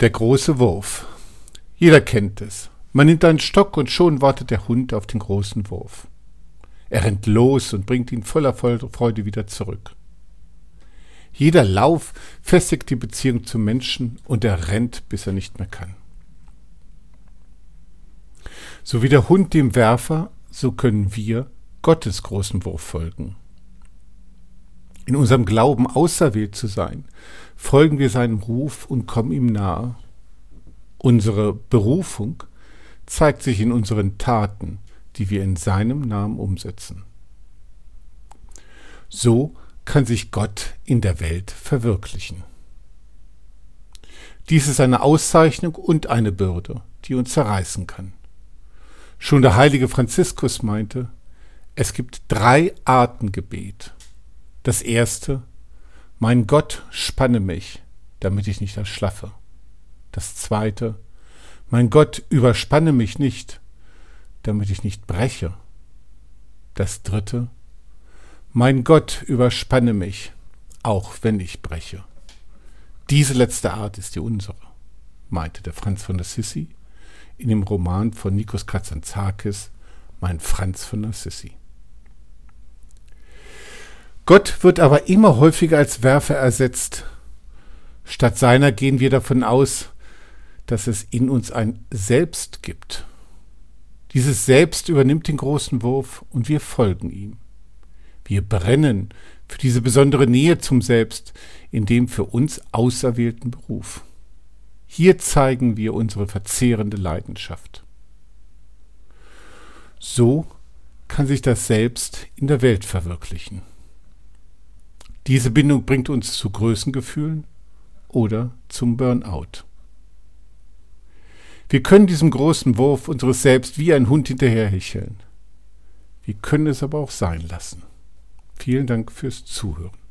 Der große Wurf. Jeder kennt es. Man nimmt einen Stock und schon wartet der Hund auf den großen Wurf. Er rennt los und bringt ihn voller Freude wieder zurück. Jeder Lauf festigt die Beziehung zum Menschen und er rennt, bis er nicht mehr kann. So wie der Hund dem Werfer, so können wir Gottes großen Wurf folgen. In unserem Glauben auserwählt zu sein, folgen wir seinem Ruf und kommen ihm nahe. Unsere Berufung zeigt sich in unseren Taten, die wir in seinem Namen umsetzen. So kann sich Gott in der Welt verwirklichen. Dies ist eine Auszeichnung und eine Bürde, die uns zerreißen kann. Schon der heilige Franziskus meinte, es gibt drei Arten Gebet. Das erste, mein Gott, spanne mich, damit ich nicht erschlaffe. Das zweite, mein Gott, überspanne mich nicht, damit ich nicht breche. Das dritte, mein Gott, überspanne mich, auch wenn ich breche. Diese letzte Art ist die unsere, meinte der Franz von Assisi in dem Roman von Nikos Kazantzakis, Mein Franz von Assisi. Gott wird aber immer häufiger als Werfer ersetzt. Statt seiner gehen wir davon aus, dass es in uns ein Selbst gibt. Dieses Selbst übernimmt den großen Wurf und wir folgen ihm. Wir brennen für diese besondere Nähe zum Selbst in dem für uns auserwählten Beruf. Hier zeigen wir unsere verzehrende Leidenschaft. So kann sich das Selbst in der Welt verwirklichen. Diese Bindung bringt uns zu Größengefühlen oder zum Burnout. Wir können diesem großen Wurf unseres Selbst wie ein Hund hinterherhecheln. Wir können es aber auch sein lassen. Vielen Dank fürs Zuhören.